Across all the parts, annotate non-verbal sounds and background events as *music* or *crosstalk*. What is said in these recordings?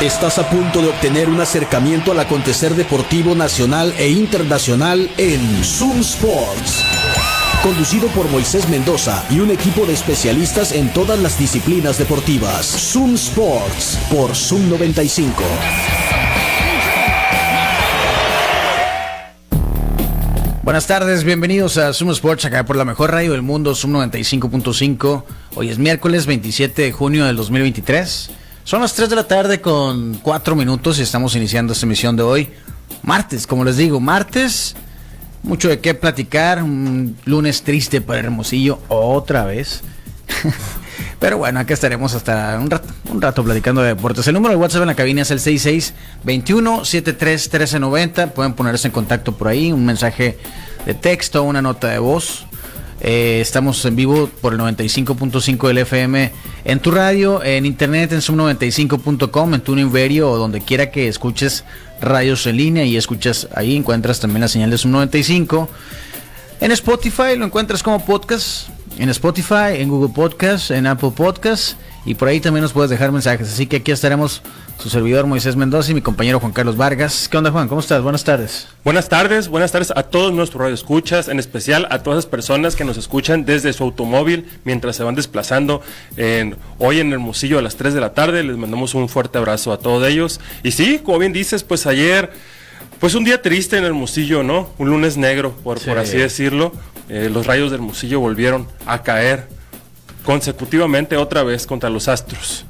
Estás a punto de obtener un acercamiento al acontecer deportivo nacional e internacional en Zoom Sports. Conducido por Moisés Mendoza y un equipo de especialistas en todas las disciplinas deportivas. Zoom Sports por Zoom 95. Buenas tardes, bienvenidos a Zoom Sports, acá por la mejor radio del mundo, Zoom 95.5. Hoy es miércoles 27 de junio del 2023. Son las 3 de la tarde con 4 minutos y estamos iniciando esta emisión de hoy. Martes, como les digo, martes. Mucho de qué platicar. Un lunes triste para Hermosillo, otra vez. *laughs* Pero bueno, acá estaremos hasta un rato, un rato platicando de deportes. El número de WhatsApp en la cabina es el 6621-731390. Pueden ponerse en contacto por ahí, un mensaje de texto, una nota de voz. Eh, estamos en vivo por el 95.5 del FM en tu radio, en internet en sum95.com, en tu Inverio o donde quiera que escuches radios en línea y escuchas ahí encuentras también la señal de Sum 95. En Spotify lo encuentras como podcast, en Spotify, en Google Podcast, en Apple Podcast y por ahí también nos puedes dejar mensajes. Así que aquí estaremos su servidor Moisés Mendoza y mi compañero Juan Carlos Vargas. ¿Qué onda Juan? ¿Cómo estás? Buenas tardes. Buenas tardes, buenas tardes a todos nuestros radioescuchas, en especial a todas las personas que nos escuchan desde su automóvil mientras se van desplazando en, hoy en Hermosillo a las 3 de la tarde. Les mandamos un fuerte abrazo a todos ellos. Y sí, como bien dices, pues ayer, pues un día triste en Hermosillo, ¿no? Un lunes negro, por, por así decirlo. Eh, los rayos de Hermosillo volvieron a caer consecutivamente otra vez contra los Astros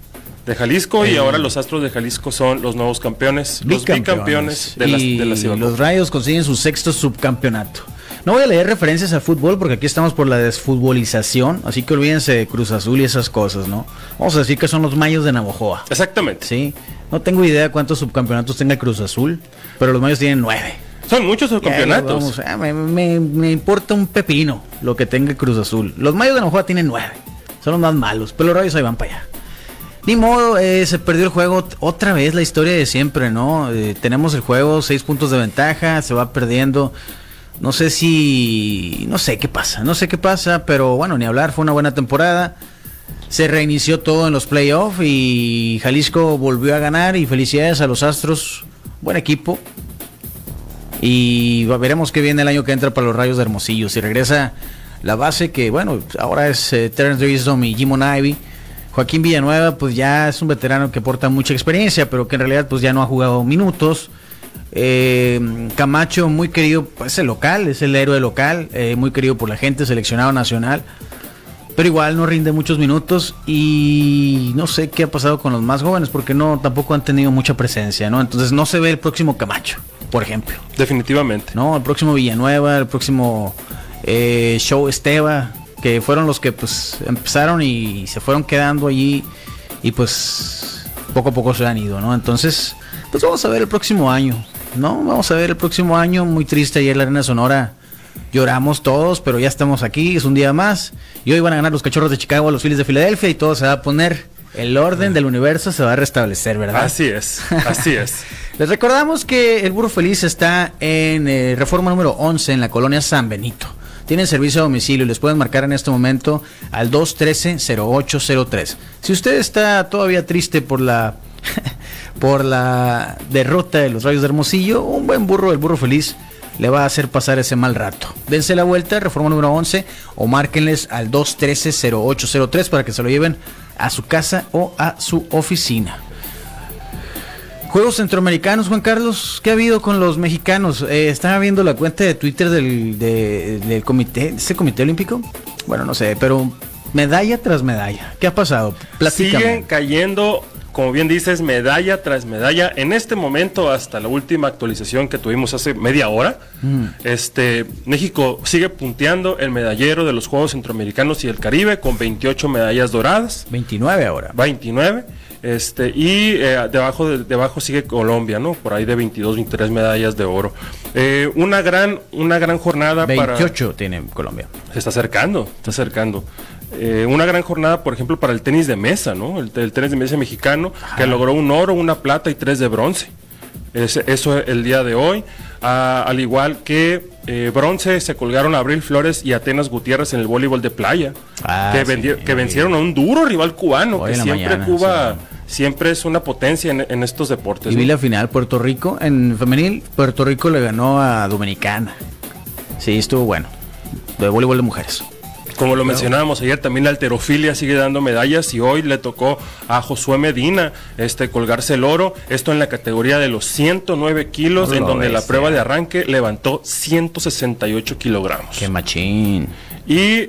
de Jalisco y ahora los Astros de Jalisco son los nuevos campeones, los bicampeones de, y de la Los Rayos consiguen su sexto subcampeonato. No voy a leer referencias al fútbol porque aquí estamos por la desfutbolización, así que olvídense de Cruz Azul y esas cosas, ¿no? Vamos a decir que son los Mayos de Navojoa. Exactamente. Sí. No tengo idea cuántos subcampeonatos tenga Cruz Azul, pero los Mayos tienen nueve. Son muchos subcampeonatos. Vamos, me, me, me, importa un pepino lo que tenga Cruz Azul. Los Mayos de Navojoa tienen nueve. Son los más malos, pero los Rayos ahí van para allá. Ni modo, eh, se perdió el juego otra vez, la historia de siempre, ¿no? Eh, tenemos el juego, seis puntos de ventaja, se va perdiendo. No sé si. No sé qué pasa, no sé qué pasa, pero bueno, ni hablar, fue una buena temporada. Se reinició todo en los playoffs y Jalisco volvió a ganar y felicidades a los Astros. Buen equipo. Y veremos qué viene el año que entra para los Rayos de Hermosillo. Si regresa la base que, bueno, ahora es eh, Terrence Wisdom y Jimon Ivy. Joaquín Villanueva, pues ya es un veterano que aporta mucha experiencia, pero que en realidad pues ya no ha jugado minutos. Eh, Camacho, muy querido, pues, es el local, es el héroe local, eh, muy querido por la gente, seleccionado nacional. Pero igual no rinde muchos minutos y no sé qué ha pasado con los más jóvenes porque no tampoco han tenido mucha presencia, ¿no? Entonces no se ve el próximo Camacho, por ejemplo. Definitivamente. No, el próximo Villanueva, el próximo eh, Show Esteba, que fueron los que pues empezaron y se fueron quedando allí y pues poco a poco se han ido, ¿no? Entonces, pues vamos a ver el próximo año, ¿no? Vamos a ver el próximo año, muy triste ayer la Arena Sonora. Lloramos todos, pero ya estamos aquí, es un día más. Y hoy van a ganar los cachorros de Chicago a los Phillies de Filadelfia y todo se va a poner, el orden del universo se va a restablecer, ¿verdad? Así es, así es. *laughs* Les recordamos que el Burro Feliz está en eh, reforma número 11 en la colonia San Benito tienen servicio a domicilio. Les pueden marcar en este momento al 213-0803. Si usted está todavía triste por la, *laughs* por la derrota de los Rayos de Hermosillo, un buen burro, el burro feliz, le va a hacer pasar ese mal rato. Dense la vuelta, reforma número 11, o márquenles al 213-0803 para que se lo lleven a su casa o a su oficina. Juegos centroamericanos, Juan Carlos, ¿qué ha habido con los mexicanos? Eh, estaba viendo la cuenta de Twitter del, del comité, ¿ese comité olímpico? Bueno, no sé, pero medalla tras medalla. ¿Qué ha pasado? Platícame. Siguen cayendo, como bien dices, medalla tras medalla. En este momento, hasta la última actualización que tuvimos hace media hora, mm. este, México sigue punteando el medallero de los Juegos Centroamericanos y el Caribe con 28 medallas doradas. 29 ahora. 29. Este, y eh, debajo, de, debajo sigue Colombia, ¿no? Por ahí de 22, 23 medallas de oro. Eh, una, gran, una gran jornada 28 tiene Colombia. Se está acercando, está acercando. Eh, una gran jornada, por ejemplo, para el tenis de mesa, ¿no? El, tenis de mesa mexicano, que logró un oro, una plata y tres de bronce. Eso el día de hoy. Ah, al igual que bronce se colgaron Abril Flores y Atenas Gutiérrez en el voleibol de playa, ah, que, que vencieron a un duro rival cubano, que siempre Cuba siempre es una potencia en, en estos deportes. Y vi la final, Puerto Rico, en femenil, Puerto Rico le ganó a Dominicana. Sí, estuvo bueno. De voleibol de mujeres. Como lo mencionábamos ayer, también la alterofilia sigue dando medallas y hoy le tocó a Josué Medina este, colgarse el oro. Esto en la categoría de los 109 kilos, Oh, en donde la prueba de arranque levantó 168 kilogramos. Qué machín. Y eh,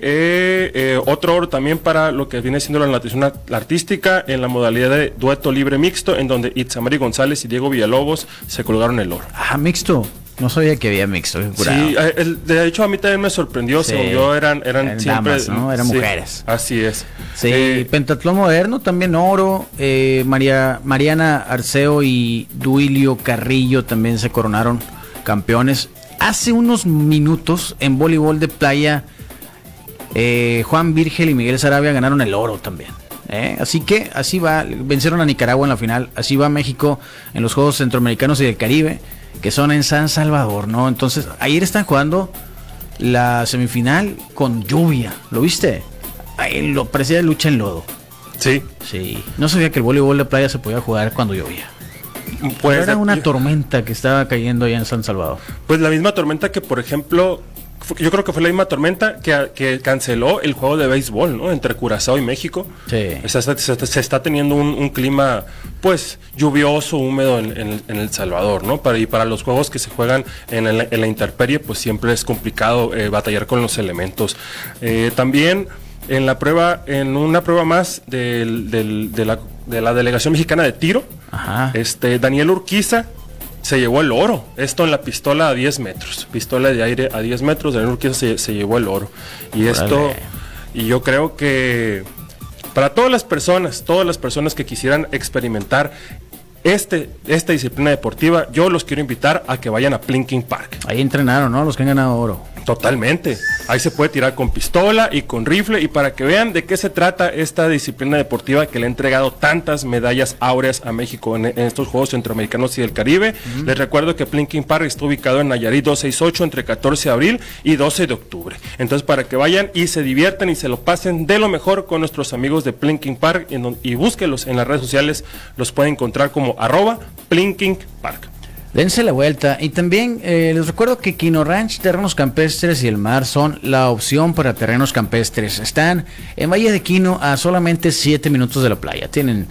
eh, otro oro también para lo que viene siendo la natación art- artística en la modalidad de dueto libre mixto, en donde Itzamari González y Diego Villalobos se colgaron el oro. Ah, mixto. No sabía que había mixto. Sí, eh, el- de hecho a mí también me sorprendió, Sí. según yo eran, eran, Eran siempre... damas, ¿no? Eran sí, mujeres. Así es. Sí, Eh, pentatlón moderno, también oro. eh, María, Mariana Arceo y Duilio Carrillo también se coronaron campeones. Hace unos minutos en voleibol de playa, eh, Juan Virgel y Miguel Sarabia ganaron el oro también. ¿eh? Así que así va, vencieron a Nicaragua en la final, así va México en los Juegos Centroamericanos y del Caribe, que son en San Salvador, ¿no? Entonces, ayer están jugando la semifinal con lluvia, ¿lo viste? Ahí lo parecía lucha en lodo. sí, Sí, no sabía que el voleibol de playa se podía jugar cuando llovía. pues, era una tormenta que estaba cayendo allá en San Salvador. pues la misma tormenta que, por ejemplo, yo creo que fue la misma tormenta que, que canceló el juego de béisbol, ¿no? Entre Curazao y México. Sí. Se está, se teniendo un, un clima, pues, lluvioso, húmedo en, en- en El Salvador, ¿no? Para, y para los juegos que se juegan en, el- en la intemperie, pues siempre es complicado eh, batallar con los elementos. Eh, también en la prueba, en una prueba más del- del- de, la, de la delegación mexicana de tiro, Ajá. este, Daniel Urquiza se llevó el oro. Esto en la pistola a 10 metros. Pistola de aire a 10 metros. Daniel Urquiza se, se llevó el oro. Y esto, y yo creo que para todas las personas, todas las personas que quisieran experimentar este, esta disciplina deportiva, yo los quiero invitar a que vayan a Plinking Park. Ahí entrenaron, ¿no? Los que han ganado oro. Totalmente. Ahí se puede tirar con pistola y con rifle y para que vean de qué se trata esta disciplina deportiva que le ha entregado tantas medallas áureas a México en, en estos Juegos Centroamericanos y del Caribe. Les recuerdo que Plinking Park está ubicado en Nayarit 268 entre 14 de abril y 12 de octubre. Entonces para que vayan y se diviertan y se lo pasen de lo mejor con nuestros amigos de Plinking Park y búsquelos en las redes sociales. Los pueden encontrar como arroba Plinking Park. Dense la vuelta. Y también eh, les recuerdo que Quino Ranch, Terrenos Campestres y el Mar son la opción para terrenos campestres. Están en Valle de Quino a solamente 7 minutos de la playa. Tienen,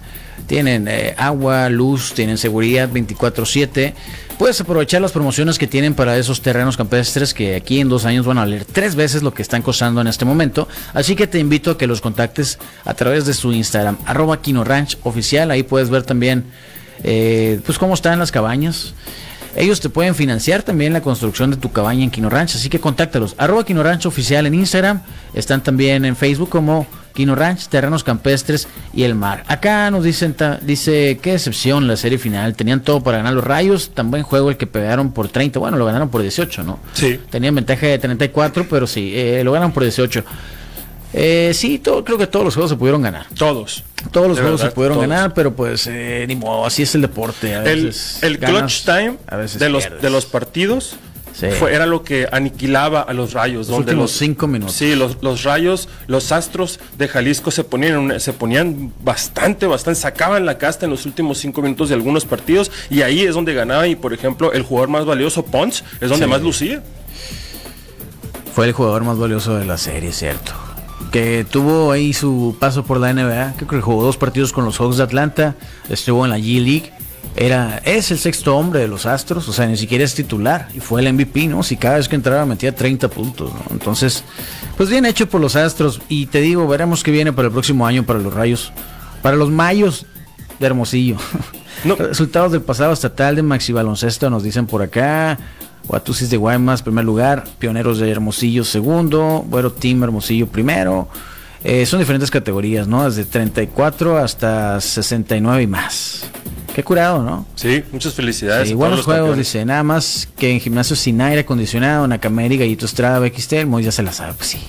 tienen eh, agua, luz, tienen seguridad 24-7. Puedes aprovechar las promociones que tienen para esos terrenos campestres que aquí en dos años van a valer tres veces lo que están costando en este momento. Así que te invito a que los contactes a través de su Instagram, arroba Quino Ranch oficial. Ahí puedes ver también eh, pues cómo están las cabañas. Ellos te pueden financiar también la construcción de tu cabaña en Quino Ranch, así que contáctalos. Arroba Quino Ranch oficial en Instagram. Están también en Facebook como Quino Ranch, Terrenos Campestres y El Mar. Acá nos dicen, ta- dice, qué decepción la serie final. Tenían todo para ganar los rayos. Tan buen juego el que pegaron por 30. Bueno, lo ganaron por 18, ¿no? Sí. Tenían ventaja de 34, pero sí, eh, lo ganaron por 18. Eh, sí, todo, creo que todos los juegos se pudieron ganar. Todos. Todos los De juegos verdad, se pudieron todos. ganar, pero pues eh, ni modo, así es el deporte. A El, veces el ganas, clutch time a veces de los, de los partidos Sí. fue, era lo que aniquilaba a los rayos. Los últimos cinco minutos. Sí, los, los rayos, los astros de Jalisco se ponían, se ponían bastante, bastante, sacaban la casta en los últimos cinco minutos de algunos partidos y ahí es donde ganaba y por ejemplo el jugador más valioso, Pons, es donde Sí. más lucía. Fue el jugador más valioso de la serie, cierto. Que tuvo ahí su paso por la NBA. Creo que jugó dos partidos con los Hawks de Atlanta. Estuvo en la G League. Era, es el sexto hombre de los Astros, o sea, ni siquiera es titular. Y fue el MVP, ¿no? Si cada vez que entraba metía 30 puntos, ¿no? Entonces, pues bien hecho por los Astros. Y te digo, veremos qué viene para el próximo año para los Rayos. Para los Mayos de Hermosillo. No. *laughs* Resultados del pasado estatal de Maxi Baloncesto nos dicen por acá. Guatusis de Guaymas, primer lugar. Pioneros de Hermosillo, segundo. Bueno, Team Hermosillo, primero. Eh, son diferentes categorías, ¿no? Desde 34 hasta 69 y más. Qué curado, ¿no? Sí, muchas felicidades. Sí, buenos juegos, campeones. dice. Nada más que en gimnasio sin aire acondicionado, Nakameri, Gallito Estrada, XT, el ya se la sabe, pues sí.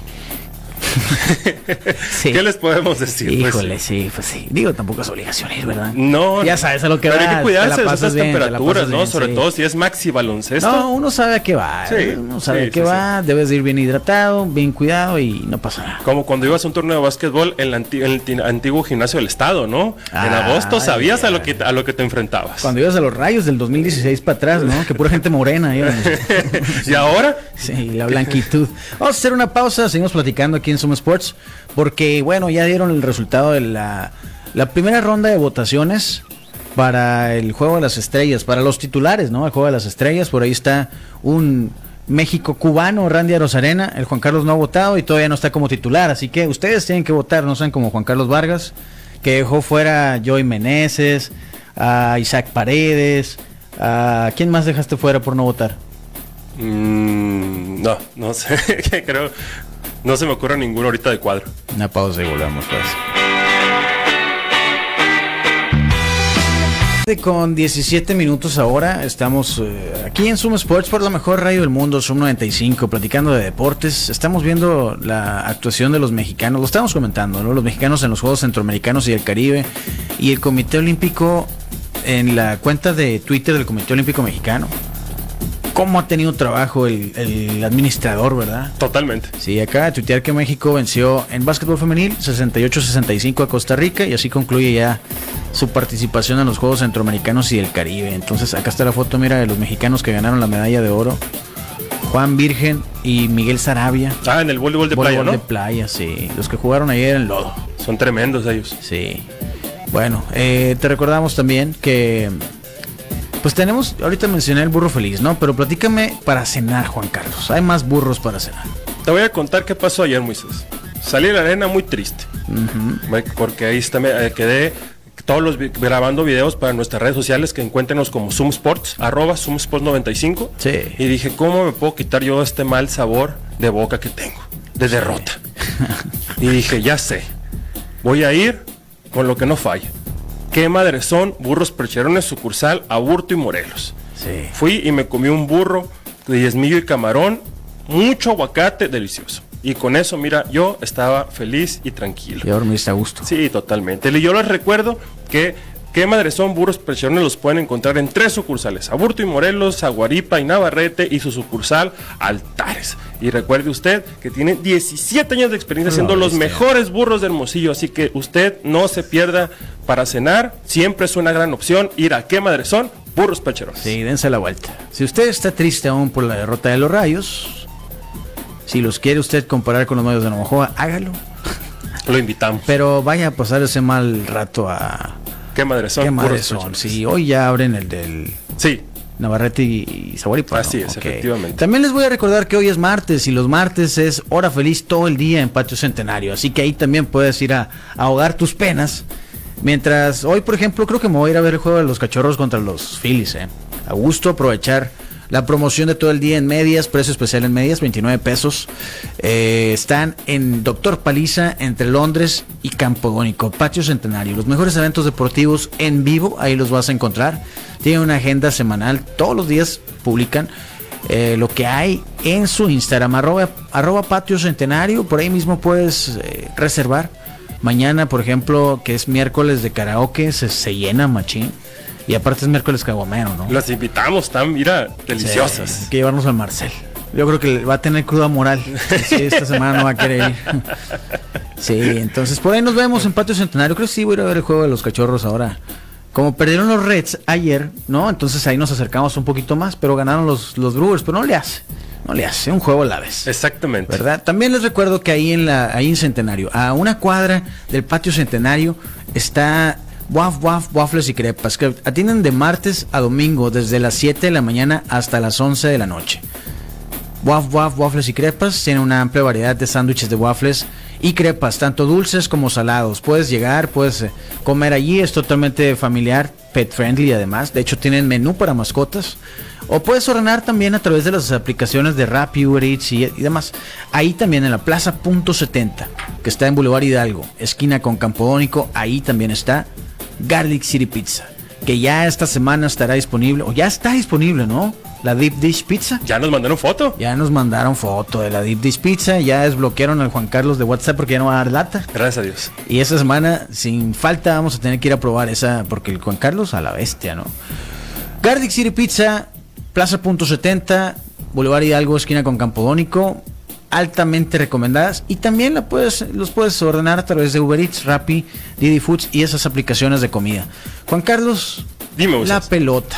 *laughs* ¿Qué les podemos decir? Pues Híjole, sí, pues sí. Digo, tampoco es obligación ir, ¿verdad? No. Ya sabes a lo que pero va. hay que cuidarse de esas temperaturas, ¿no? Sobre todo si es maxi baloncesto. No, uno sabe a qué va. Sí, uno sabe a qué va. Debes ir bien hidratado, bien cuidado y no pasa nada. Como cuando ibas a un torneo de básquetbol en, el antiguo gimnasio del estado, ¿no? en agosto sabías a lo que a lo que te enfrentabas. Cuando ibas a los rayos del 2016 para atrás, ¿no? Que pura gente morena. *laughs* ¿Y ahora? Sí, la blanquitud. Vamos a hacer una pausa, seguimos platicando aquí en Sports, porque bueno, ya dieron el resultado de la, primera ronda de votaciones para el Juego de las Estrellas, para los titulares, ¿no? El Juego de las Estrellas, por ahí está un México cubano, Randy Rosarena, el Juan Carlos no ha votado y todavía no está como titular, así que ustedes tienen que votar, no sean como Juan Carlos Vargas, que dejó fuera a Joey Meneses, a Isaac Paredes, a ¿quién más dejaste fuera por no votar? Mm, no, no sé, *laughs* creo, no se me ocurre ninguno ahorita de cuadro. Una pausa y volvemos pues. Con 17 minutos ahora, estamos eh, aquí en Zoom Sports por la mejor radio del mundo, Zoom 95, platicando de deportes. Estamos viendo la actuación de los mexicanos, lo estamos comentando, ¿no? Los mexicanos en los Juegos Centroamericanos y el Caribe y el Comité Olímpico en la cuenta de Twitter del Comité Olímpico Mexicano cómo ha tenido trabajo el, administrador, ¿verdad? Totalmente. Sí, acá de tuitear que México venció en básquetbol femenil 68-65 a Costa Rica y así concluye ya su participación en los Juegos Centroamericanos y el Caribe. Entonces, acá está la foto, mira, de los mexicanos que ganaron la medalla de oro. Juan Virgen y Miguel Sarabia. Ah, en el voleibol de playa, ¿no? de playa, sí. Los que jugaron ayer en lodo. Son tremendos ellos. Sí. Bueno, eh, te recordamos también que pues tenemos, ahorita mencioné el burro feliz, ¿no? Pero platícame para cenar, Juan Carlos. Hay más burros para cenar. Te voy a contar qué pasó ayer, Moisés. Salí de la arena muy triste. Porque ahí está, me eh, quedé todos los grabando videos para nuestras redes sociales que encuéntrenos como Zoom Sports, arroba Zoom Sports 95. Sí. Y dije, ¿cómo me puedo quitar yo este mal sabor de boca que tengo? De derrota. *laughs* y dije, ya sé. Voy a ir con lo que no falla. ¿Qué madre son burros percherones sucursal Aburto y Morelos? Sí. Fui y me comí un burro de diezmillo y camarón, mucho aguacate, delicioso. Y con eso, mira, yo estaba feliz y tranquilo. Y me a gusto. Sí, totalmente. Y yo les recuerdo que ¿Qué madres son burros presiones? Los pueden encontrar en tres sucursales: Aburto y Morelos, Aguaripa y Navarrete y su sucursal Altares. Y recuerde usted que tiene 17 años de experiencia siendo los mejores burros de Hermosillo, así que usted no se pierda para cenar. Siempre es una gran opción ir a ¿Qué madres son? Burros Pecherones. Sí, dense la vuelta. Si usted está triste aún por la derrota de los Rayos, si los quiere usted comparar con los medios de Navajoa, hágalo. Lo invitamos. Pero vaya a pasar ese mal rato a Qué madre son. Qué madre son. Sí, hoy ya abren el del. Sí. Navarrete y Zaguaripa. Así es, efectivamente. También les voy a recordar que hoy es martes y los martes es hora feliz todo el día en Patio Centenario. Así que ahí también puedes ir a, ahogar tus penas. Mientras hoy, por ejemplo, creo que me voy a ir a ver el juego de los cachorros contra los Phillies. ¿eh? A gusto aprovechar la promoción de todo el día en medias, precio especial en medias, 29 pesos. Eh, están en Doctor Paliza, entre Londres y Campodónico, Patio Centenario. Los mejores eventos deportivos en vivo, ahí los vas a encontrar. Tienen una agenda semanal, todos los días publican. Eh, lo que hay en su Instagram, arroba, patio centenario, por ahí mismo puedes eh, reservar. Mañana, por ejemplo, que es miércoles de karaoke, se, se llena machín. Y aparte es miércoles caguamero, ¿no? Las invitamos, están, mira, deliciosas. hay que llevarnos al Marcel. Yo creo que va a tener cruda moral. *laughs* Sí, esta semana no va a querer ir. Sí, entonces por ahí nos vemos en Patio Centenario. Creo que sí voy a ir a ver el juego de los cachorros ahora. Como perdieron los Reds ayer, ¿no? Entonces ahí nos acercamos un poquito más, pero ganaron los, los Brewers, pero no le hace. No le hace, un juego a la vez. Exactamente. ¿Verdad? También les recuerdo que ahí en la ahí en Centenario, a una cuadra del Patio Centenario está Waf Waf Waffles y Crepas, que atienden de martes a domingo desde las 7 de la mañana hasta las 11 de la noche. Waf Waf Waffles y Crepas tiene una amplia variedad de sándwiches de waffles y crepas, tanto dulces como salados. Puedes llegar, puedes eh, comer allí, es totalmente familiar, pet friendly además. De hecho, tienen menú para mascotas. O puedes ordenar también a través de las aplicaciones de Rappi, Uber Eats y, demás. Ahí también en la Plaza Punto 70, que está en Boulevard Hidalgo, esquina con Campodónico, ahí también está Garlic City Pizza, que ya esta semana estará disponible, o ya está disponible, ¿no? la Deep Dish Pizza. Ya nos mandaron foto. Ya nos mandaron foto de la Deep Dish Pizza, ya desbloquearon al Juan Carlos de WhatsApp porque ya no va a dar lata. Gracias a Dios. Y esa semana, sin falta, vamos a tener que ir a probar esa, porque el Juan Carlos a la bestia, ¿no? Gardic City Pizza, Plaza Punto 70, Boulevard Hidalgo, esquina con Campodónico, altamente recomendadas y también la puedes, los puedes ordenar a través de Uber Eats, Rappi, Didi Foods y esas aplicaciones de comida. Juan Carlos, Dime, la pelota.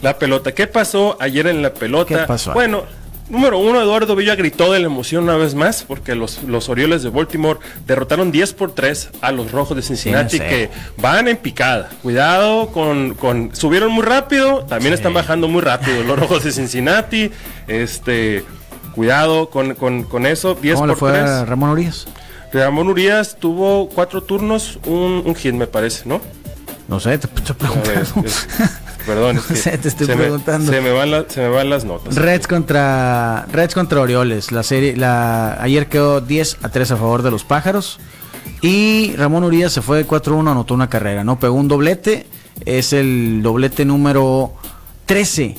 La pelota. ¿Qué pasó ayer en la pelota? ¿Qué pasó? Bueno, número uno, Eduardo Villa gritó de la emoción una vez más porque los, los Orioles de Baltimore derrotaron 10 por 3 a los Rojos de Cincinnati Sí, no sé. que van en picada. Cuidado con, con... Subieron muy rápido, también están bajando muy rápido los Rojos de Cincinnati. Este... Cuidado con, con, con eso. 10 ¿Cómo le por fue 3. a Ramón Urias? Ramón Urias tuvo cuatro turnos, un, un hit me parece, ¿no? No sé, te estoy ver, es- perdón, es *laughs* que No sé, te estoy se me- preguntando. se, me van la- se me van las notas. Reds contra Reds contra Orioles. La serie, la ayer quedó 10 a 3 a favor de los pájaros. Y Ramón Urias se fue de 4-1, anotó una carrera, ¿no? Pegó un doblete. Es el doblete número 13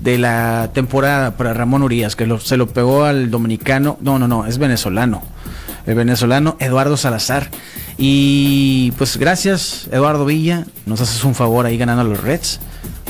de la temporada para Ramón Urias, que se lo pegó al dominicano. No, no, no, es venezolano. El venezolano Eduardo Salazar. Y pues gracias, Eduardo Villa. Nos haces un favor ahí ganando a los Reds.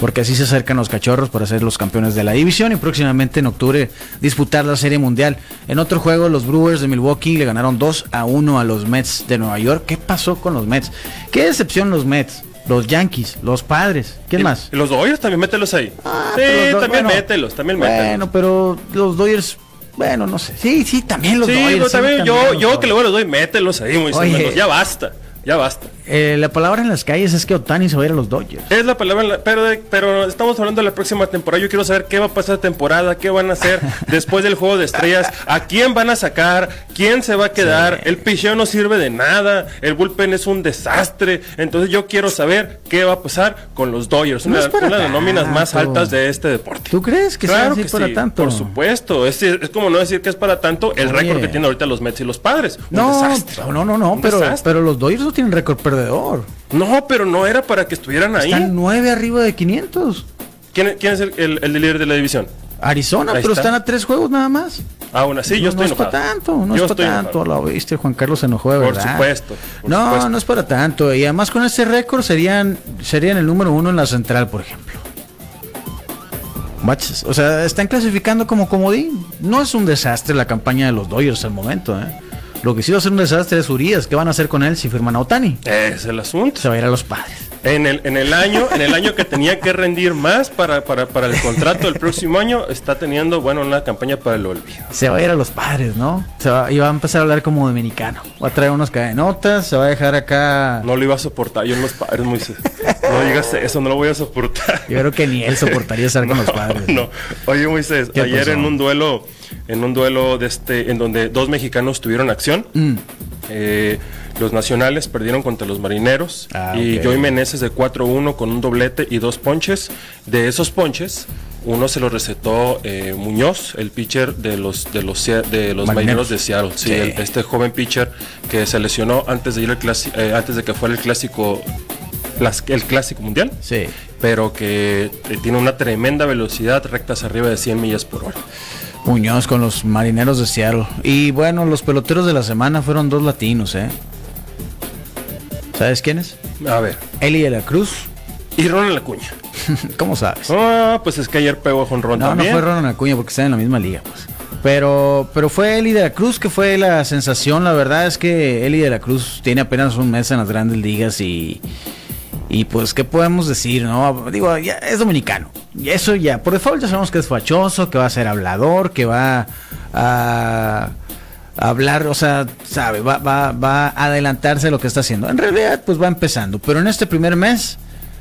Porque así se acercan los cachorros para ser los campeones de la división y próximamente en octubre disputar la Serie Mundial. En otro juego, los Brewers de Milwaukee le ganaron 2 a 1 a los Mets de Nueva York. ¿Qué pasó con los Mets? ¿Qué decepción los Mets? Los Yankees, los padres. ¿Quién más? Los Dodgers también mételos ahí. Ah, sí, también bueno, mételos, también mételos. Bueno, pero los Dodgers, bueno, no sé. Sí, sí, también los sí, Dodgers. pues, sí, también, también yo, los yo que Dodgers. luego los doy, mételos ahí, Oye. Mendoza. Ya basta, ya basta. Eh, la palabra en las calles es que Otani se va a ir a los Dodgers. Es la palabra, en la- pero, de- pero estamos hablando de la próxima temporada. Yo quiero saber qué va a pasar temporada, qué van a hacer *laughs* después del juego de estrellas, a quién van a sacar, quién se va a quedar. El picheo no sirve de nada, el bullpen es un desastre. Entonces yo quiero saber qué va a pasar con los Dodgers, No una, de las nóminas más altas de este deporte. ¿Tú crees que sea claro así que para sí, tanto? por supuesto. Es, es como no decir que es para tanto el Oye. récord que tienen ahorita los Mets y los Padres. Un No, desastre. no, no, no, pero, pero los Dodgers no tienen récord perdedor. No, pero no era para que estuvieran ahí. Están nueve arriba de 500. ¿Quién, quién es el, el- el líder de la división? Arizona, Ahí pero está. están a tres juegos nada más. Aún así, yo no, estoy no es para tanto, no Yo es para tanto. enojado. Lo viste, Juan Carlos se enojó de Por verdad. supuesto, por no, supuesto. no es para tanto. Y además con ese récord serían, serían el número uno en la central, por ejemplo. Baches, O sea, están clasificando como comodín. No es un desastre la campaña de los Dodgers al momento, ¿eh? Lo que sí va a ser un desastre es Urias. ¿Qué van a hacer con él si firman a Otani? Es el asunto. Se va a ir a los padres. En el, en el año, en el año que tenía que rendir más para, para, para el contrato del próximo año, está teniendo, bueno, una campaña para el olvido. Se va a ir a los padres, ¿no? Se va, y va a empezar a hablar como dominicano. Va a traer unas cadenotas, se va a dejar acá. No lo iba a soportar yo en los padres, Moisés. *laughs* No digas eso, no lo voy a soportar. Yo creo que ni él soportaría estar con *laughs* los padres. No. Oye, Moisés, ¿Qué ayer pasó? en un duelo, en un duelo de este, en donde dos mexicanos tuvieron acción, Mm. eh, los nacionales perdieron contra los marineros Ah, y ok. Joey Meneses de 4-1 con un doblete y dos ponches. De esos ponches, uno se lo recetó eh, Muñoz, el pitcher de los de los de los Marineros. de Seattle. Sí, el- este joven pitcher que se lesionó antes de ir al eh, antes de que fuera el clásico las- el clásico mundial Sí. pero que eh, tiene una tremenda velocidad, rectas arriba de 100 millas por hora. Muñoz con los marineros de Seattle. Y bueno, los peloteros de la semana fueron dos latinos, ¿eh? ¿Sabes quiénes? A ver, Eli de la Cruz. y Ronald Acuña. *laughs* ¿Cómo sabes? Ah, pues es que ayer pegó con Ron No, no también. fue Ronald Acuña porque están en la misma liga, pues. Pero, pero fue Eli de la Cruz que fue la sensación. La verdad es que Eli de la Cruz tiene apenas un mes en las grandes ligas y, y pues, ¿qué podemos decir, no? Digo, ya es dominicano. Y eso ya, por default ya sabemos que es fachoso, que va a ser hablador, que va a, hablar, o sea, sabe, va, va, va a adelantarse a lo que está haciendo. En realidad, pues va empezando. Pero en este primer mes,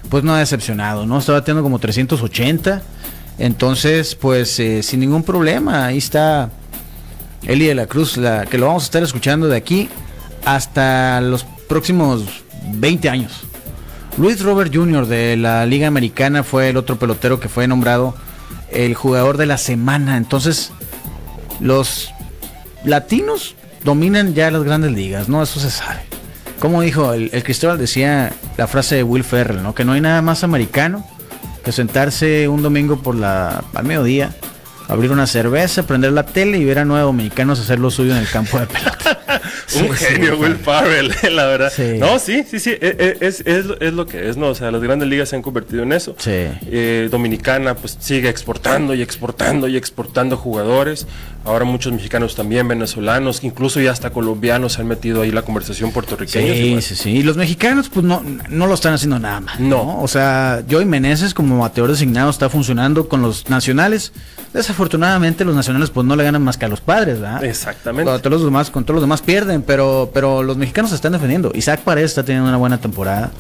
pues no ha decepcionado, ¿no? Está bateando como 380. Entonces, pues eh, sin ningún problema, ahí está Eli de la Cruz, la, que lo vamos a estar escuchando de aquí hasta los próximos 20 años. Luis Robert Jr. de la Liga Americana fue el otro pelotero que fue nombrado el jugador de la semana. Entonces, los latinos dominan ya las grandes ligas, ¿no? Eso se sabe. Como dijo el, Cristóbal, decía la frase de Will Ferrell, ¿no? Que no hay nada más americano que sentarse un domingo por la al mediodía, abrir una cerveza, prender la tele y ver a nueve dominicanos hacer lo suyo en el campo de pelota. *laughs* un genio, Will Farrell, la verdad. No, sí, sí, sí, e, e, es, es, es, lo que es, ¿no? O sea, las grandes ligas se han convertido en eso. Sí. Eh, Dominicana, pues sigue exportando y exportando y exportando jugadores. Ahora muchos mexicanos también, venezolanos, incluso ya hasta colombianos se han metido ahí la conversación puertorriqueña. Sí, sí, sí. Y los mexicanos, pues no, no lo están haciendo nada mal. No. O sea, Joey Meneses como bateador designado está funcionando con los nacionales. Desafortunadamente los nacionales pues no le ganan más que a los padres, ¿verdad? Exactamente. Con todos los demás, con todos los demás pierden, pero, pero los mexicanos se están defendiendo. Isaac Paredes está teniendo una buena temporada.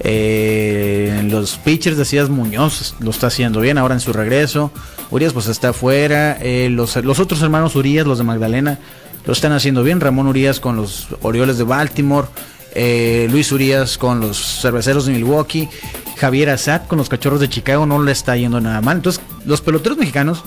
Eh, los pitchers decías Muñoz lo está haciendo bien ahora en su regreso. Urias pues está afuera. Eh, los, los, otros hermanos Urias, los de Magdalena, lo están haciendo bien. Ramón Urias con los Orioles de Baltimore. Eh, Luis Urias con los cerveceros de Milwaukee. Javier Assad con los cachorros de Chicago no le está yendo nada mal. Entonces, los peloteros mexicanos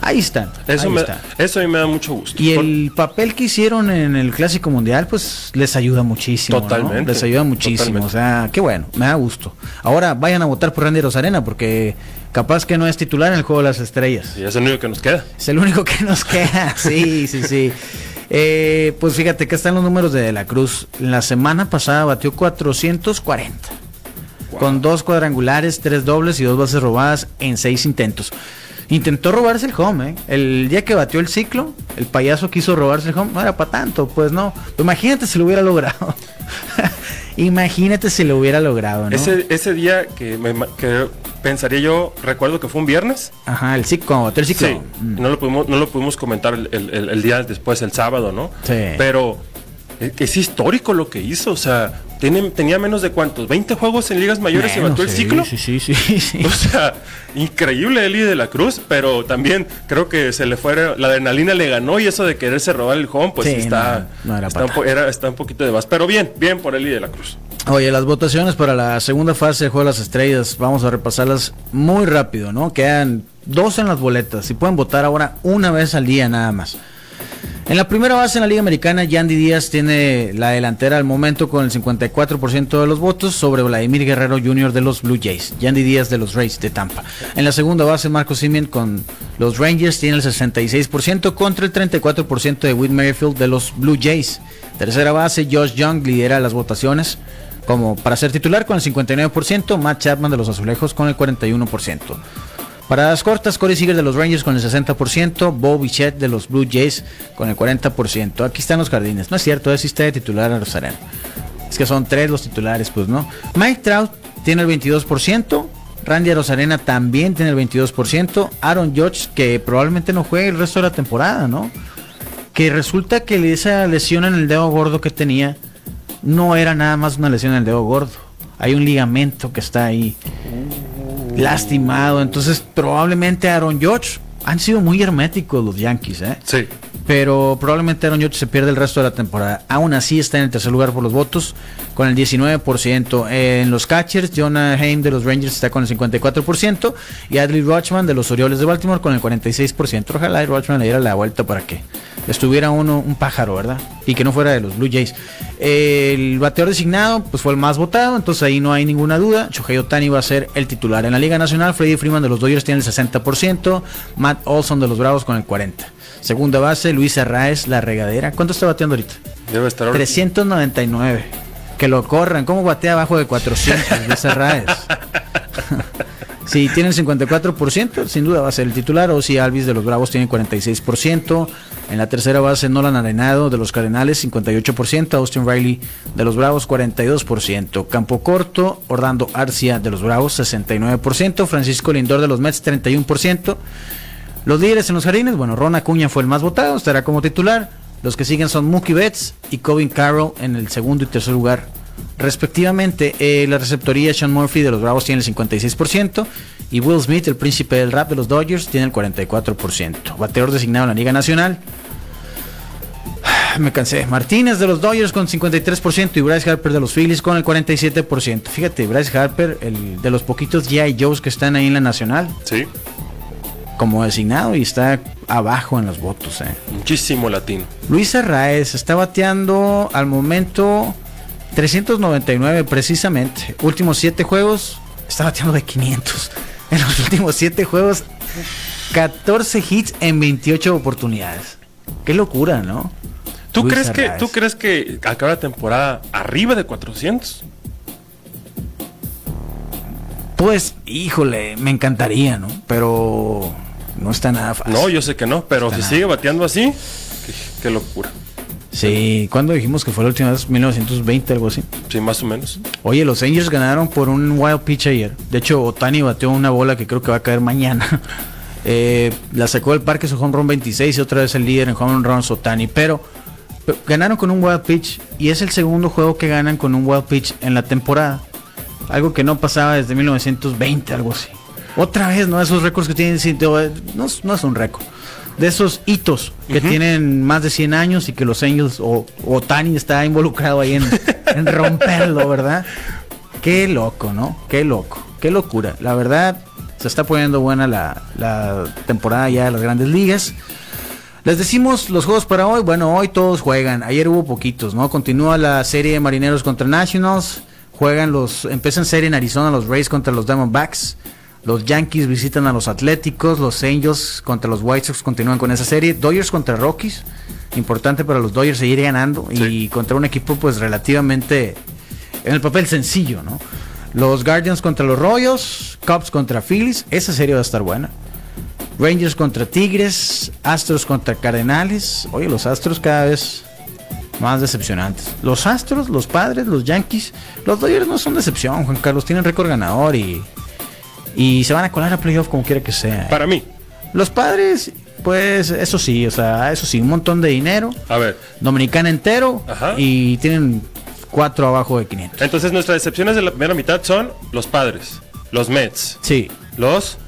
Ahí están. Eso, ahí me, están. eso a mí me da mucho gusto. Y el papel que hicieron en el Clásico Mundial, pues les ayuda muchísimo. Totalmente. ¿no? Les ayuda muchísimo. Totalmente. O sea, qué bueno, me da gusto. Ahora vayan a votar por Randy Rosarena porque capaz que no es titular en el juego de las estrellas. Y es el único que nos queda. Es el único que nos queda. *laughs* Sí, sí, sí. Eh, pues fíjate que están los números de De la Cruz. La semana pasada batió 440. Wow. Con dos cuadrangulares, tres dobles y dos bases robadas en seis intentos. Intentó robarse el home, ¿eh? El día que batió el ciclo, el payaso quiso robarse el home. No era para tanto, pues no. Imagínate si lo hubiera logrado. *laughs* imagínate si lo hubiera logrado, ¿no? Ese, ese día que, me, que pensaría yo, recuerdo que fue un viernes. Ajá, el ciclo, el ciclo. Sí, mm. no, lo pudimos, no lo pudimos comentar el, el, el, día después, el sábado, ¿no? Sí. Pero es histórico lo que hizo, o sea, tiene, tenía menos de cuántos, 20 juegos en ligas mayores y batió el sí, ciclo. Sí, sí, sí, sí. *laughs* O sea, increíble Eli de la Cruz, pero también creo que se le fue, la adrenalina le ganó y eso de quererse robar el home, pues Sí, está, no, no era está, un para po- era- está un poquito de más. Pero bien, bien por Eli de la Cruz. Oye, las votaciones para la segunda fase de Juego de las Estrellas, vamos a repasarlas muy rápido, ¿no? Quedan dos en las boletas y pueden votar ahora una vez al día nada más. En la primera base en la Liga Americana, Yandy Díaz tiene la delantera al momento con el 54% de los votos sobre Vladimir Guerrero Jr. de los Blue Jays. Yandy Díaz de los Rays de Tampa. En la segunda base, Marco Simeon con los Rangers tiene el 66% contra el 34% de Whit Merrifield de los Blue Jays. Tercera base, Josh Young lidera las votaciones como para ser titular con el 59%, Matt Chapman de los Azulejos con el 41%. Para las cortas, Corey Seager de los Rangers con el 60%, Bo Bichette de los Blue Jays con el 40%. Aquí están los jardines. No es cierto, es de titular a Rosarena. Es que son tres los titulares, pues, ¿no? Mike Trout tiene el 22%. Randy Rosarena también tiene el 22%. Aaron Judge, que probablemente no juegue el resto de la temporada, ¿no? Que resulta que esa lesión en el dedo gordo que tenía no era nada más una lesión en el dedo gordo. Hay un ligamento que está ahí lastimado. Entonces, probablemente Aaron Judge han sido muy herméticos los Yankees, ¿eh? Sí. Pero probablemente Aaron Judge se pierde el resto de la temporada. Aún así está en el tercer lugar por los votos, con el 19%. Eh, en los catchers, Jonah Haim de los Rangers está con el 54%. Y Adley Rutschman de los Orioles de Baltimore con el 46%. Ojalá y Rutschman le diera la vuelta para que estuviera uno un pájaro, ¿verdad? Y que no fuera de los Blue Jays. El bateador designado pues fue el más votado, entonces ahí no hay ninguna duda. Shohei Otani va a ser el titular. En la Liga Nacional, Freddie Freeman de los Dodgers tiene el 60%, Matt Olson de los Bravos con el 40%. Segunda base, Luis Arraez, la regadera. ¿Cuánto está bateando ahorita? Debe estar ahora. 399. Que lo corran. ¿Cómo batea abajo de 400 Luis Arraez? *laughs* Si tiene el 54%, sin duda va a ser el titular. O si Alvis de los Bravos tiene 46%. En la tercera base, Nolan Arenado de los Cardenales, 58%. Austin Riley de los Bravos, 42%. Campo Corto, Orlando Arcia de los Bravos, 69%. Francisco Lindor de los Mets, 31%. Los líderes en los jardines, bueno, Ron Acuña fue el más votado, estará como titular. Los que siguen son Mookie Betts y Covin Carroll en el segundo y tercer lugar, respectivamente. Eh, la receptoría Sean Murphy de los Bravos tiene el 56% y Will Smith, el príncipe del rap de los Dodgers, tiene el 44%. Bateador designado en la Liga Nacional. *sighs* Me cansé. Martínez de los Dodgers con 53% y Bryce Harper de los Phillies con el 47%. Fíjate, Bryce Harper, el de los poquitos G.I. Joes que están ahí en la Nacional, Sí. Como designado y está abajo en los votos. eh. Muchísimo latino. Luis Arraez está bateando al momento 399 precisamente. Últimos 7 juegos, está bateando de 500. *laughs* En los últimos 7 juegos, 14 hits en 28 oportunidades. Qué locura, ¿no? ¿Tú Luis crees, que. ¿Tú crees que acaba la temporada arriba de 400? Pues, híjole, me encantaría, ¿no? Pero no está nada fácil. No, yo sé que no, pero Está si nada. sigue bateando así, qué, qué locura. Sí, ¿cuándo dijimos que fue la última vez? 1920, algo así. Sí, más o menos. Oye, los Angels ganaron por un wild pitch ayer. De hecho, Otani bateó una bola que creo que va a caer mañana. *laughs* Eh, la sacó del parque su home run 26 y otra vez el líder en home runs Otani. Pero, pero ganaron con un wild pitch y es el segundo juego que ganan con un wild pitch en la temporada. Algo que no pasaba desde 1920, algo así. Otra vez, ¿no? Esos récords que tienen, sí, no, es- no es un récord. De esos hitos que tienen más de 100 años y que los Angels o o Otani está involucrado ahí en, en romperlo, ¿verdad? Qué loco, ¿no? Qué loco, qué locura. La verdad, se está poniendo buena la, la temporada ya de las grandes ligas. Les decimos los juegos para hoy. Bueno, hoy todos juegan. Ayer hubo poquitos, ¿no? Continúa la serie de Marineros contra Nationals. Juegan los. Empiezan serie en Arizona los Rays contra los Diamondbacks. Los Yankees visitan a los Atléticos. Los Angels contra los White Sox continúan con esa serie. Dodgers contra Rockies. Importante para los Dodgers seguir ganando. Y contra un equipo, pues relativamente. En el papel sencillo, ¿no? Los Guardians contra los Royals. Cubs contra Phillies. Esa serie va a estar buena. Rangers contra Tigres, Astros contra Cardenales. Oye, los Astros cada vez más decepcionantes. Los Astros, los Padres, los Yankees, los Dodgers no son decepción, Juan Carlos. Tienen récord ganador y, y se van a colar a playoff como quiera que sea. Para mí. Los Padres, pues eso sí, o sea, eso sí, un montón de dinero. A ver, Dominicana entero Ajá. y tienen cuatro abajo de 500. entonces nuestras decepciones de la primera mitad son los padres, los Mets, Sí, los...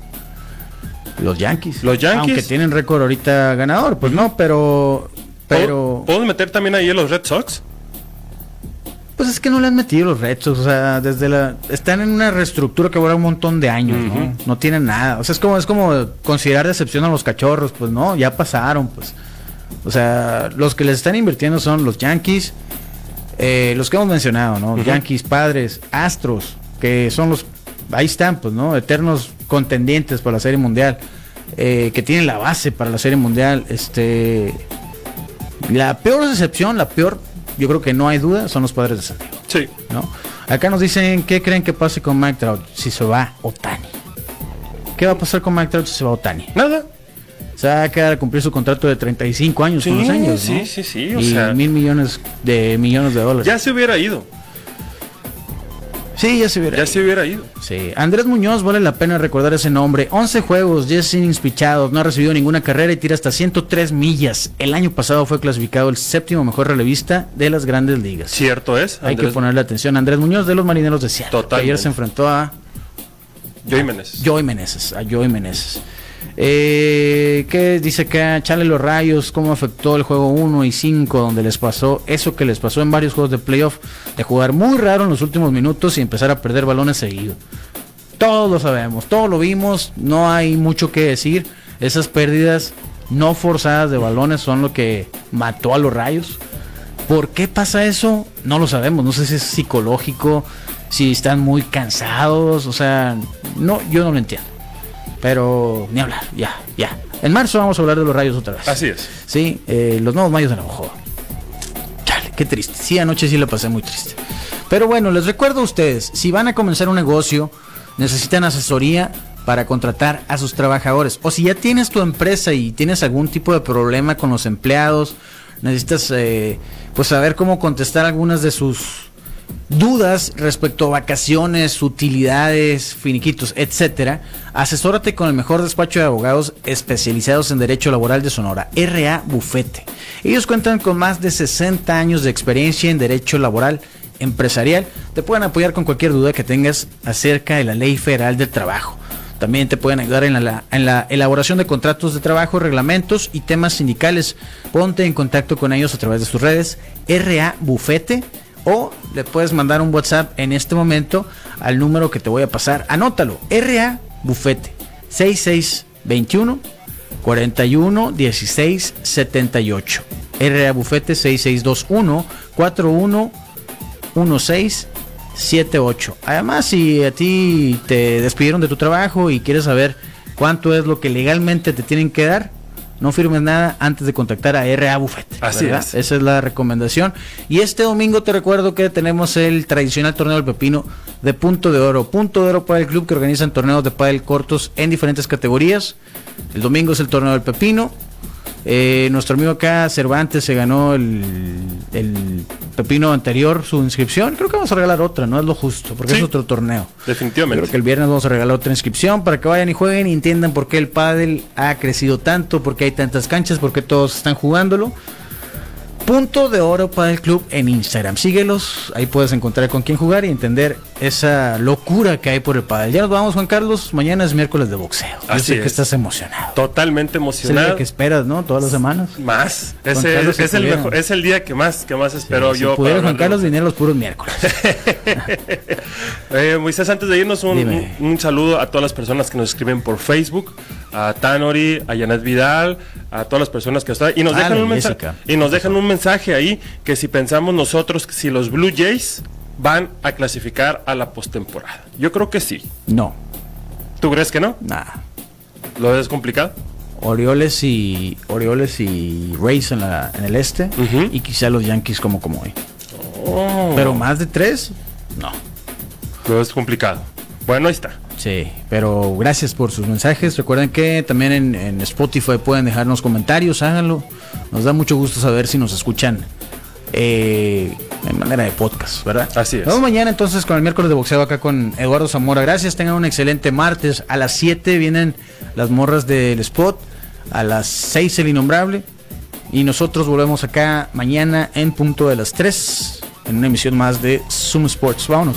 los Yankees. Los Yankees. Aunque tienen récord ahorita ganador, pues no, pero... Pero... ¿Podemos meter también ahí a los Red Sox? Pues es que no le han metido los retos, o sea, desde la están en una reestructura que va un montón de años, ¿no? No tienen nada. O sea, es como es como considerar decepción a los cachorros, pues no, ya pasaron, pues. O sea, los que les están invirtiendo son los Yankees, eh, los que hemos mencionado, ¿no? Yankees, Padres, Astros, que son los ahí están, pues, ¿no? Eternos contendientes para la Serie Mundial, eh, que tienen la base para la Serie Mundial, este la peor decepción, la peor, yo creo que no hay duda, son los Padres de San Diego. Sí. ¿no? Acá nos dicen, ¿qué creen que pase con Mike Trout si se va Otani? ¿Qué va a pasar con Mike Trout si se va Otani? Nada. Se va a quedar a cumplir su contrato de 35 años Sí, con los años, sí, ¿no? sí, sí, o y sea- mil millones de millones de dólares. Ya se hubiera ido. Sí, ya se hubiera. Ya se hubiera ido. Sí, Andrés Muñoz, vale la pena recordar ese nombre. 11 juegos, 10 innings pichados, no ha recibido ninguna carrera y tira hasta 103 millas. El año pasado fue clasificado el séptimo mejor relevista de las grandes ligas. Cierto es. Hay que ponerle atención Andrés Muñoz de los Marineros de Seattle. Totalmente. ayer se enfrentó a Joey Meneses. Joey Meneses, a Joey Meneses. Eh, ¿Qué dice acá? Chale los rayos, cómo afectó el juego 1 y 5, donde les pasó eso que les pasó en varios juegos de playoff, de jugar muy raro en los últimos minutos y empezar a perder balones seguido. Todos lo sabemos, todos lo vimos, no hay mucho que decir. Esas pérdidas no forzadas de balones son lo que mató a los rayos. ¿Por qué pasa eso? No lo sabemos. No sé si es psicológico, si están muy cansados. O sea, no, yo no lo entiendo. Pero ni hablar, ya, ya. En marzo vamos a hablar de los rayos otra vez. Así es. Sí, eh, los nuevos mayos de Navajo. Chale, qué triste. Sí, anoche sí la pasé muy triste. Pero bueno, les recuerdo a ustedes, si van a comenzar un negocio, necesitan asesoría para contratar a sus trabajadores. O si ya tienes tu empresa y tienes algún tipo de problema con los empleados, necesitas eh, pues saber cómo contestar algunas de sus dudas respecto a vacaciones, utilidades, finiquitos, etcétera, asesórate con el mejor despacho de abogados especializados en derecho laboral de Sonora, RA Bufete. Ellos cuentan con más de 60 años de experiencia en derecho laboral empresarial. Te pueden apoyar con cualquier duda que tengas acerca de la Ley Federal del Trabajo. También te pueden ayudar en la, en la elaboración de contratos de trabajo, reglamentos y temas sindicales. Ponte en contacto con ellos a través de sus redes RA Bufete o le puedes mandar un WhatsApp en este momento al número que te voy a pasar. Anótalo, RA Bufete 6621 41 16 78. RA Bufete 6621 41 16 78. Además, si a ti te despidieron de tu trabajo y quieres saber cuánto es lo que legalmente te tienen que dar, no firmes nada antes de contactar a RA Buffet. Así es. Esa es la recomendación. Y este domingo te recuerdo que tenemos el tradicional torneo del pepino de Punto de Oro. Punto de Oro para el club que organizan torneos de pádel cortos en diferentes categorías. El domingo es el torneo del pepino. Eh, nuestro amigo acá, Cervantes, se ganó el, el, pepino anterior, su inscripción. Creo que vamos a regalar otra, no es lo justo, porque Sí. es otro torneo. Definitivamente. Creo que el viernes vamos a regalar otra inscripción para que vayan y jueguen y entiendan por qué el pádel ha crecido tanto, por qué hay tantas canchas, por qué todos están jugándolo. Punto de oro para el club en Instagram. Síguelos, ahí puedes encontrar con quién jugar y entender esa locura que hay por el pádel. Ya nos vamos, Juan Carlos. Mañana es miércoles de boxeo. Yo Así sé que es. estás emocionado. Totalmente Es el día emocionado. que esperas, ¿no? Todas las semanas. Más. Ese es, si es el pudiera. mejor, es el día que más, que más espero si yo. pudiera para Juan Carlos viniera los puros miércoles. *laughs* Eh, Moisés, antes de irnos, un, Dime. un- un saludo a todas las personas que nos escriben por Facebook, a Tanori, a Janet Vidal, a todas las personas que están y nos Ah, dejan un mensaje y nos dejan un mensaje ahí que si pensamos nosotros que si los Blue Jays van a clasificar a la postemporada. Yo creo que sí. No, ¿Tú crees que no? nada. ¿Lo ves complicado? Orioles y Orioles y Rays en, la, en el este y quizá los Yankees como como hoy. Oh. Pero más de tres, no. Lo ves complicado. Bueno, ahí está. Sí, pero gracias por sus mensajes. Recuerden que también en, en Spotify pueden dejarnos comentarios, háganlo. Nos da mucho gusto saber si nos escuchan eh, en manera de podcast, ¿verdad? Así es. Nos vemos mañana entonces con el miércoles de boxeo acá con Eduardo Zamora. Gracias, tengan un excelente martes. A las 7 vienen las morras del spot, a las 6 el innombrable. Y nosotros volvemos acá mañana en punto de las 3 en una emisión más de Zoom Sports. Vámonos.